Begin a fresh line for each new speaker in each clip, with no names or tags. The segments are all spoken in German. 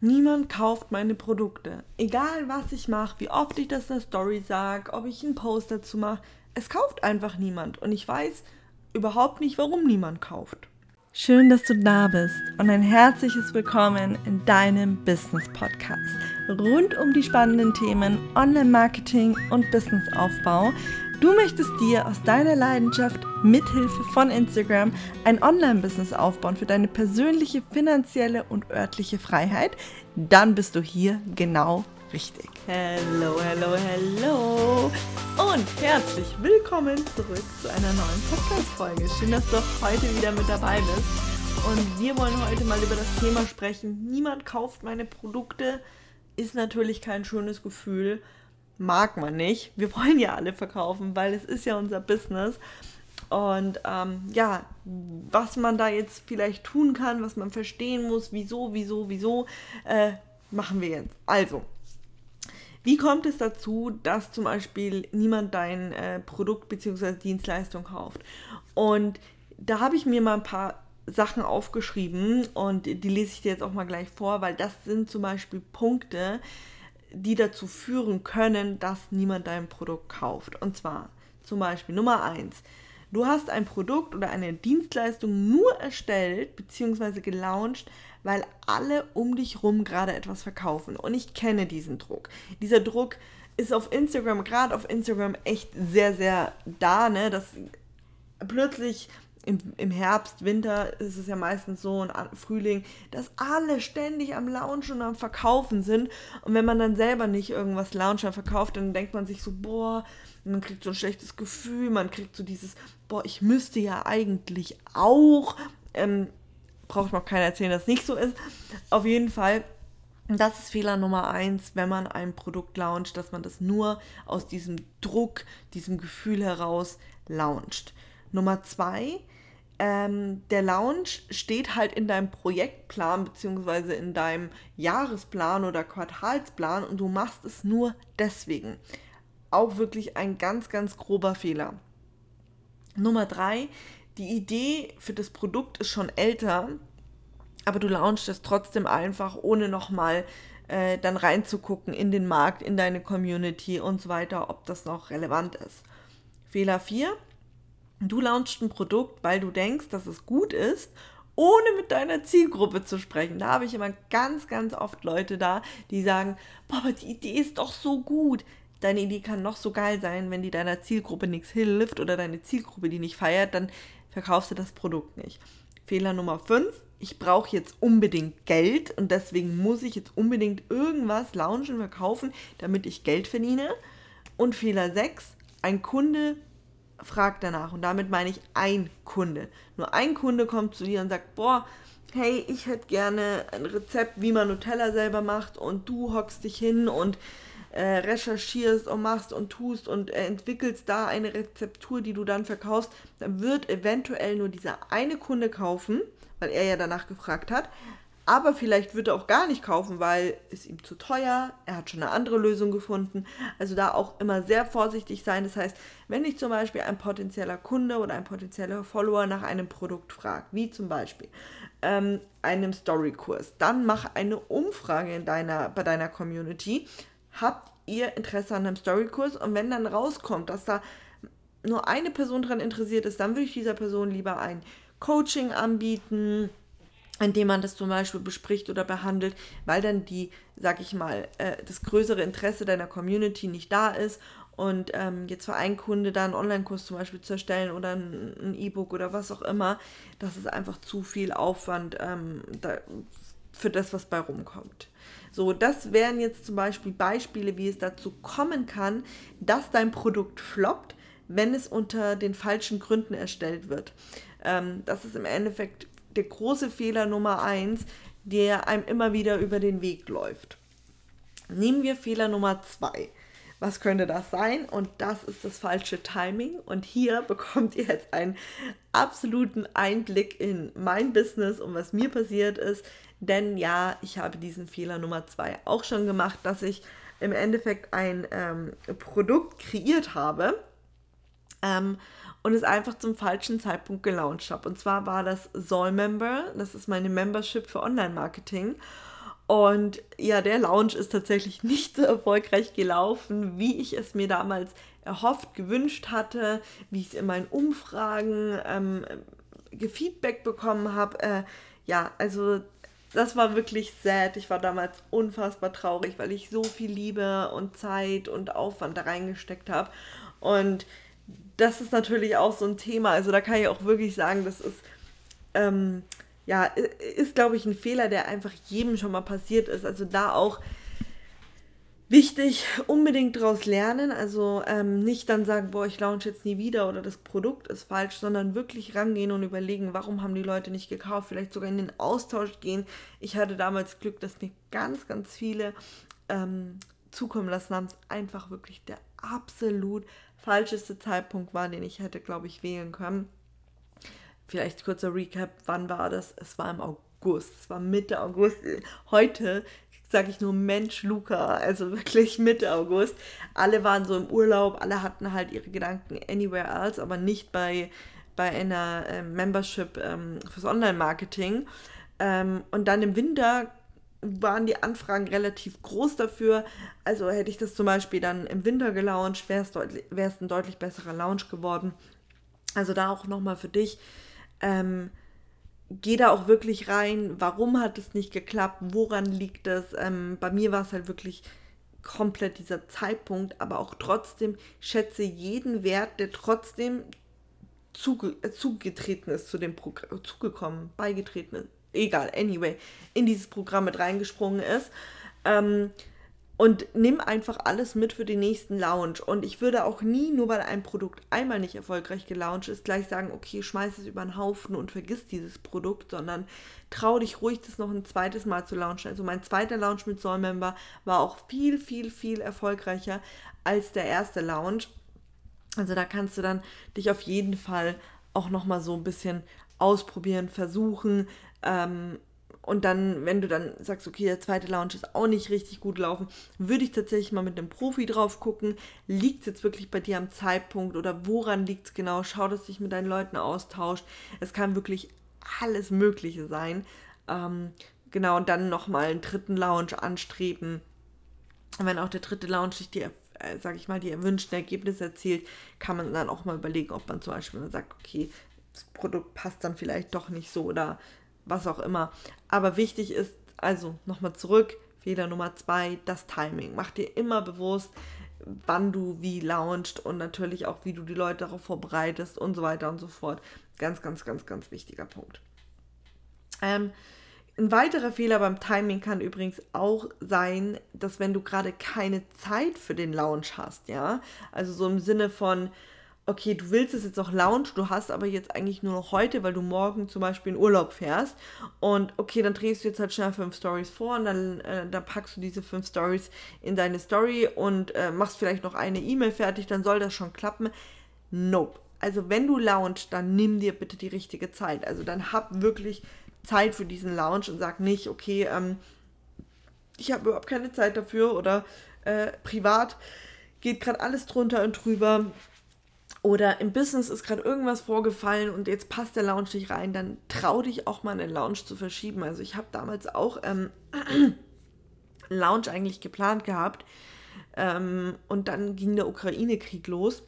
Niemand kauft meine Produkte. Egal was ich mache, wie oft ich das in der Story sage, ob ich einen Post dazu mache, es kauft einfach niemand. Und ich weiß überhaupt nicht, warum niemand kauft. Schön, dass du da bist und ein herzliches Willkommen in deinem Business Podcast. Rund um die spannenden Themen Online-Marketing und Businessaufbau Du möchtest dir aus deiner Leidenschaft mithilfe von Instagram ein Online-Business aufbauen für deine persönliche, finanzielle und örtliche Freiheit? Dann bist du hier genau richtig. Hello, hello, hello und herzlich willkommen zurück zu einer neuen Podcast-Folge. Schön, dass du heute wieder mit dabei bist. Und wir wollen heute mal über das Thema sprechen. Niemand kauft meine Produkte. Ist natürlich kein schönes Gefühl mag man nicht. Wir wollen ja alle verkaufen, weil es ist ja unser Business. Und ähm, ja, was man da jetzt vielleicht tun kann, was man verstehen muss, wieso, wieso, wieso, äh, machen wir jetzt. Also, wie kommt es dazu, dass zum Beispiel niemand dein äh, Produkt bzw. Dienstleistung kauft? Und da habe ich mir mal ein paar Sachen aufgeschrieben und die lese ich dir jetzt auch mal gleich vor, weil das sind zum Beispiel Punkte, die dazu führen können, dass niemand dein Produkt kauft. Und zwar zum Beispiel Nummer 1. Du hast ein Produkt oder eine Dienstleistung nur erstellt bzw. gelauncht, weil alle um dich rum gerade etwas verkaufen. Und ich kenne diesen Druck. Dieser Druck ist auf Instagram, gerade auf Instagram, echt sehr, sehr da, ne? Dass plötzlich im, im Herbst, Winter ist es ja meistens so und Frühling, dass alle ständig am Launchen und am Verkaufen sind. Und wenn man dann selber nicht irgendwas launchen verkauft, dann denkt man sich so, boah, man kriegt so ein schlechtes Gefühl, man kriegt so dieses, boah, ich müsste ja eigentlich auch. Ähm, braucht noch keiner erzählen, dass es nicht so ist. Auf jeden Fall das ist Fehler Nummer eins, wenn man ein Produkt launcht, dass man das nur aus diesem Druck, diesem Gefühl heraus launcht. Nummer zwei, ähm, der Launch steht halt in deinem Projektplan beziehungsweise in deinem Jahresplan oder Quartalsplan und du machst es nur deswegen. Auch wirklich ein ganz, ganz grober Fehler. Nummer drei, die Idee für das Produkt ist schon älter, aber du launchst es trotzdem einfach, ohne nochmal äh, dann reinzugucken in den Markt, in deine Community und so weiter, ob das noch relevant ist. Fehler 4, Du launchst ein Produkt, weil du denkst, dass es gut ist, ohne mit deiner Zielgruppe zu sprechen. Da habe ich immer ganz, ganz oft Leute da, die sagen, boah, aber die Idee ist doch so gut. Deine Idee kann noch so geil sein, wenn die deiner Zielgruppe nichts hilft oder deine Zielgruppe die nicht feiert, dann verkaufst du das Produkt nicht. Fehler Nummer 5, ich brauche jetzt unbedingt Geld und deswegen muss ich jetzt unbedingt irgendwas launchen, verkaufen, damit ich Geld verdiene. Und Fehler 6, ein Kunde fragt danach. Und damit meine ich ein Kunde. Nur ein Kunde kommt zu dir und sagt, boah, hey, ich hätte gerne ein Rezept, wie man Nutella selber macht und du hockst dich hin und äh, recherchierst und machst und tust und äh, entwickelst da eine Rezeptur, die du dann verkaufst, dann wird eventuell nur dieser eine Kunde kaufen, weil er ja danach gefragt hat. Aber vielleicht wird er auch gar nicht kaufen, weil es ihm zu teuer, er hat schon eine andere Lösung gefunden. Also da auch immer sehr vorsichtig sein. Das heißt, wenn dich zum Beispiel ein potenzieller Kunde oder ein potenzieller Follower nach einem Produkt fragt, wie zum Beispiel ähm, einem Storykurs, dann mach eine Umfrage in deiner, bei deiner Community. Habt ihr Interesse an einem Storykurs? Und wenn dann rauskommt, dass da nur eine Person daran interessiert ist, dann würde ich dieser Person lieber ein Coaching anbieten indem man das zum Beispiel bespricht oder behandelt, weil dann die, sag ich mal, äh, das größere Interesse deiner Community nicht da ist und ähm, jetzt für einen Kunde da einen Online-Kurs zum Beispiel zu erstellen oder ein E-Book oder was auch immer, das ist einfach zu viel Aufwand ähm, da, für das, was bei rumkommt. So, das wären jetzt zum Beispiel Beispiele, wie es dazu kommen kann, dass dein Produkt floppt, wenn es unter den falschen Gründen erstellt wird. Ähm, das ist im Endeffekt der große Fehler Nummer eins, der einem immer wieder über den Weg läuft. Nehmen wir Fehler Nummer zwei. Was könnte das sein? Und das ist das falsche Timing. Und hier bekommt ihr jetzt einen absoluten Einblick in mein Business und was mir passiert ist. Denn ja, ich habe diesen Fehler Nummer zwei auch schon gemacht, dass ich im Endeffekt ein ähm, Produkt kreiert habe. Ähm, und es einfach zum falschen Zeitpunkt gelauncht habe. Und zwar war das Soul Member, das ist meine Membership für Online-Marketing. Und ja, der Lounge ist tatsächlich nicht so erfolgreich gelaufen, wie ich es mir damals erhofft, gewünscht hatte, wie ich es in meinen Umfragen ähm, Feedback bekommen habe. Äh, ja, also das war wirklich sad. Ich war damals unfassbar traurig, weil ich so viel Liebe und Zeit und Aufwand da reingesteckt habe. Und das ist natürlich auch so ein Thema. Also da kann ich auch wirklich sagen, das ist, ähm, ja, ist, glaube ich, ein Fehler, der einfach jedem schon mal passiert ist. Also da auch wichtig, unbedingt daraus lernen. Also ähm, nicht dann sagen, boah, ich launch jetzt nie wieder oder das Produkt ist falsch, sondern wirklich rangehen und überlegen, warum haben die Leute nicht gekauft. Vielleicht sogar in den Austausch gehen. Ich hatte damals Glück, dass mir ganz, ganz viele ähm, zukommen lassen haben. Es einfach wirklich der absolut falscheste Zeitpunkt war, den ich hätte, glaube ich, wählen können. Vielleicht kurzer Recap, wann war das? Es war im August, es war Mitte August. Heute sage ich nur Mensch Luca, also wirklich Mitte August. Alle waren so im Urlaub, alle hatten halt ihre Gedanken anywhere else, aber nicht bei, bei einer äh, Membership ähm, fürs Online-Marketing. Ähm, und dann im Winter waren die Anfragen relativ groß dafür. Also hätte ich das zum Beispiel dann im Winter gelauncht, wäre es ein deutlich besserer Launch geworden. Also da auch nochmal für dich. Ähm, geh da auch wirklich rein, warum hat es nicht geklappt, woran liegt es. Ähm, bei mir war es halt wirklich komplett dieser Zeitpunkt, aber auch trotzdem schätze jeden Wert, der trotzdem zuge zugetreten ist zu dem Programm, zugekommen, beigetreten ist, egal, anyway, in dieses Programm mit reingesprungen ist. Ähm, und nimm einfach alles mit für den nächsten Launch. Und ich würde auch nie, nur weil ein Produkt einmal nicht erfolgreich gelauncht ist, gleich sagen, okay, schmeiß es über den Haufen und vergiss dieses Produkt, sondern trau dich ruhig, das noch ein zweites Mal zu launchen. Also mein zweiter Launch mit Soul Member war auch viel, viel, viel erfolgreicher als der erste Launch. Also da kannst du dann dich auf jeden Fall auch nochmal so ein bisschen ausprobieren, versuchen. Ähm, und dann, wenn du dann sagst, okay, der zweite Lounge ist auch nicht richtig gut laufen, würde ich tatsächlich mal mit einem Profi drauf gucken. Liegt es jetzt wirklich bei dir am Zeitpunkt oder woran liegt es genau? Schau, dass du dich mit deinen Leuten austauscht. Es kann wirklich alles Mögliche sein. Ähm, genau, und dann nochmal einen dritten Lounge anstreben. Wenn auch der dritte Lounge sich die, äh, sag ich mal, die erwünschten Ergebnisse erzielt, kann man dann auch mal überlegen, ob man zum Beispiel sagt, okay, das Produkt passt dann vielleicht doch nicht so oder was auch immer. Aber wichtig ist, also nochmal zurück, Fehler Nummer zwei, das Timing. Mach dir immer bewusst, wann du wie launchst und natürlich auch, wie du die Leute darauf vorbereitest und so weiter und so fort. Ganz, ganz, ganz, ganz wichtiger Punkt. Ähm, ein weiterer Fehler beim Timing kann übrigens auch sein, dass wenn du gerade keine Zeit für den Launch hast, ja, also so im Sinne von, okay, du willst es jetzt noch launchen, du hast aber jetzt eigentlich nur noch heute, weil du morgen zum Beispiel in Urlaub fährst. Und okay, dann drehst du jetzt halt schnell fünf Stories vor und dann, äh, dann packst du diese fünf Stories in deine Story und äh, machst vielleicht noch eine E-Mail fertig, dann soll das schon klappen. Nope. Also wenn du launchst, dann nimm dir bitte die richtige Zeit. Also dann hab wirklich Zeit für diesen Launch und sag nicht, okay, ähm, ich habe überhaupt keine Zeit dafür oder äh, privat geht gerade alles drunter und drüber oder im Business ist gerade irgendwas vorgefallen und jetzt passt der Lounge nicht rein, dann trau dich auch mal einen Lounge zu verschieben. Also ich habe damals auch ähm, einen Lounge eigentlich geplant gehabt ähm, und dann ging der Ukraine-Krieg los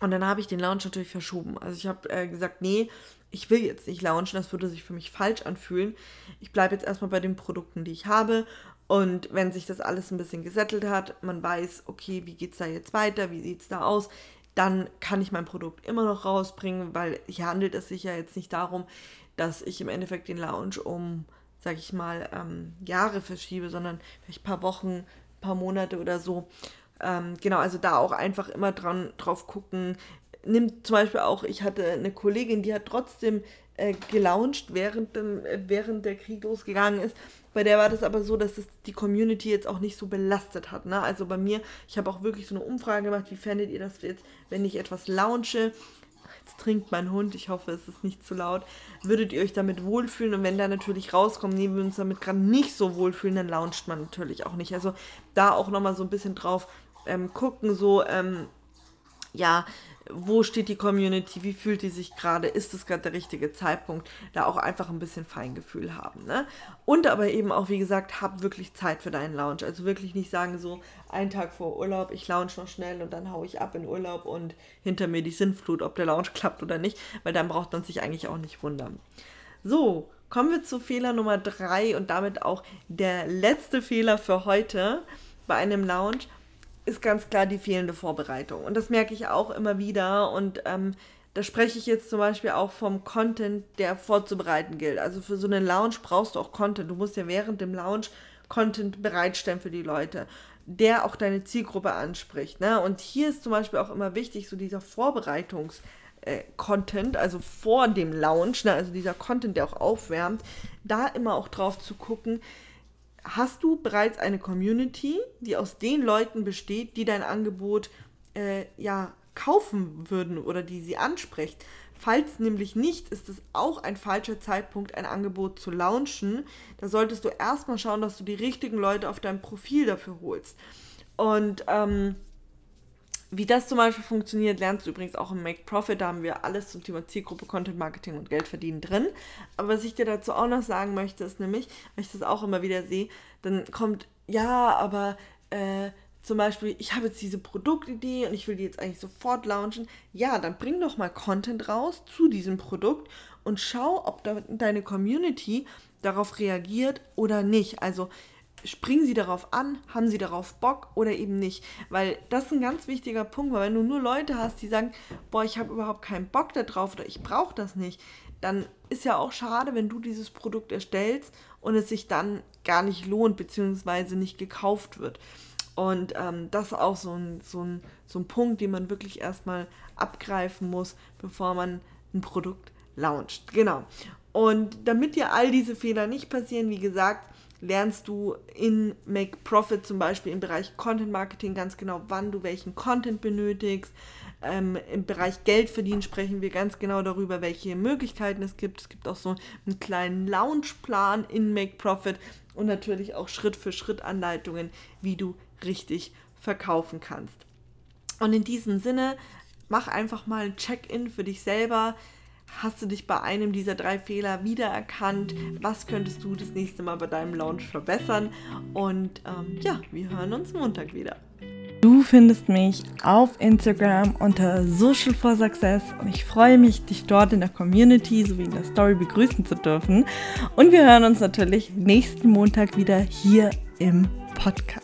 und dann habe ich den Lounge natürlich verschoben. Also ich habe äh, gesagt, nee, ich will jetzt nicht launchen, das würde sich für mich falsch anfühlen. Ich bleibe jetzt erstmal bei den Produkten, die ich habe und wenn sich das alles ein bisschen gesettelt hat, man weiß, okay, wie geht es da jetzt weiter, wie sieht es da aus, dann kann ich mein Produkt immer noch rausbringen, weil hier handelt es sich ja jetzt nicht darum, dass ich im Endeffekt den Lounge um, sag ich mal, ähm, Jahre verschiebe, sondern vielleicht ein paar Wochen, ein paar Monate oder so. Ähm, genau, also da auch einfach immer dran drauf gucken. Nimmt zum Beispiel auch, ich hatte eine Kollegin, die hat trotzdem äh, gelauncht, während, dem, äh, während der Krieg losgegangen ist. Bei der war das aber so, dass es die Community jetzt auch nicht so belastet hat. Ne? Also bei mir, ich habe auch wirklich so eine Umfrage gemacht, wie fändet ihr das jetzt, wenn ich etwas launche? Jetzt trinkt mein Hund, ich hoffe, es ist nicht zu laut. Würdet ihr euch damit wohlfühlen? Und wenn da natürlich rauskommt, nehmen wir uns damit gerade nicht so wohlfühlen, dann launcht man natürlich auch nicht. Also da auch nochmal so ein bisschen drauf ähm, gucken, so, ähm, ja, wo steht die Community, wie fühlt die sich gerade, ist es gerade der richtige Zeitpunkt, da auch einfach ein bisschen Feingefühl haben. Ne? Und aber eben auch, wie gesagt, hab wirklich Zeit für deinen Lounge. Also wirklich nicht sagen, so einen Tag vor Urlaub, ich lounge noch schnell und dann haue ich ab in Urlaub und hinter mir die Sinnflut, ob der Lounge klappt oder nicht, weil dann braucht man sich eigentlich auch nicht wundern. So, kommen wir zu Fehler Nummer drei und damit auch der letzte Fehler für heute bei einem Lounge ist ganz klar die fehlende Vorbereitung. Und das merke ich auch immer wieder. Und ähm, da spreche ich jetzt zum Beispiel auch vom Content, der vorzubereiten gilt. Also für so einen Lounge brauchst du auch Content. Du musst ja während dem Lounge Content bereitstellen für die Leute, der auch deine Zielgruppe anspricht. Ne? Und hier ist zum Beispiel auch immer wichtig, so dieser Vorbereitungs- äh, Content, also vor dem Lounge, ne, also dieser Content, der auch aufwärmt, da immer auch drauf zu gucken, hast du bereits eine Community, die aus den Leuten besteht, die dein Angebot äh, ja kaufen würden oder die sie anspricht. Falls nämlich nicht, ist es auch ein falscher Zeitpunkt, ein Angebot zu launchen. Da solltest du erstmal schauen, dass du die richtigen Leute auf dein Profil dafür holst. Und ähm, wie das zum Beispiel funktioniert, lernst du übrigens auch im Make Profit. Da haben wir alles zum Thema Zielgruppe, Content Marketing und Geld verdienen drin. Aber was ich dir dazu auch noch sagen möchte, ist nämlich, weil ich das auch immer wieder sehe, dann kommt, ja, aber äh, zum Beispiel, ich habe jetzt diese Produktidee und ich will die jetzt eigentlich sofort launchen. Ja, dann bring doch mal Content raus zu diesem Produkt und schau, ob deine Community darauf reagiert oder nicht. Also springen sie darauf an, haben sie darauf Bock oder eben nicht. Weil das ist ein ganz wichtiger Punkt, weil wenn du nur Leute hast, die sagen, boah, ich habe überhaupt keinen Bock darauf oder ich brauche das nicht, dann ist ja auch schade, wenn du dieses Produkt erstellst und es sich dann gar nicht lohnt, beziehungsweise nicht gekauft wird. Und ähm, das ist auch so ein, so, ein, so ein Punkt, den man wirklich erstmal abgreifen muss, bevor man ein Produkt launcht. Genau. Und damit dir all diese Fehler nicht passieren, wie gesagt, lernst du in Make Profit zum Beispiel im Bereich Content Marketing ganz genau, wann du welchen Content benötigst. Ähm, Im Bereich Geld verdienen sprechen wir ganz genau darüber, welche Möglichkeiten es gibt. Es gibt auch so einen kleinen Launchplan in Make Profit und natürlich auch Schritt für Schritt Anleitungen, wie du richtig verkaufen kannst. Und in diesem Sinne, mach einfach mal ein Check-in für dich selber Hast du dich bei einem dieser drei Fehler wiedererkannt? Was könntest du das nächste Mal bei deinem Launch verbessern? Und ähm, ja, wir hören uns Montag wieder.
Du findest mich auf Instagram unter Social for Success und ich freue mich, dich dort in der Community sowie in der Story begrüßen zu dürfen. Und wir hören uns natürlich nächsten Montag wieder hier im Podcast.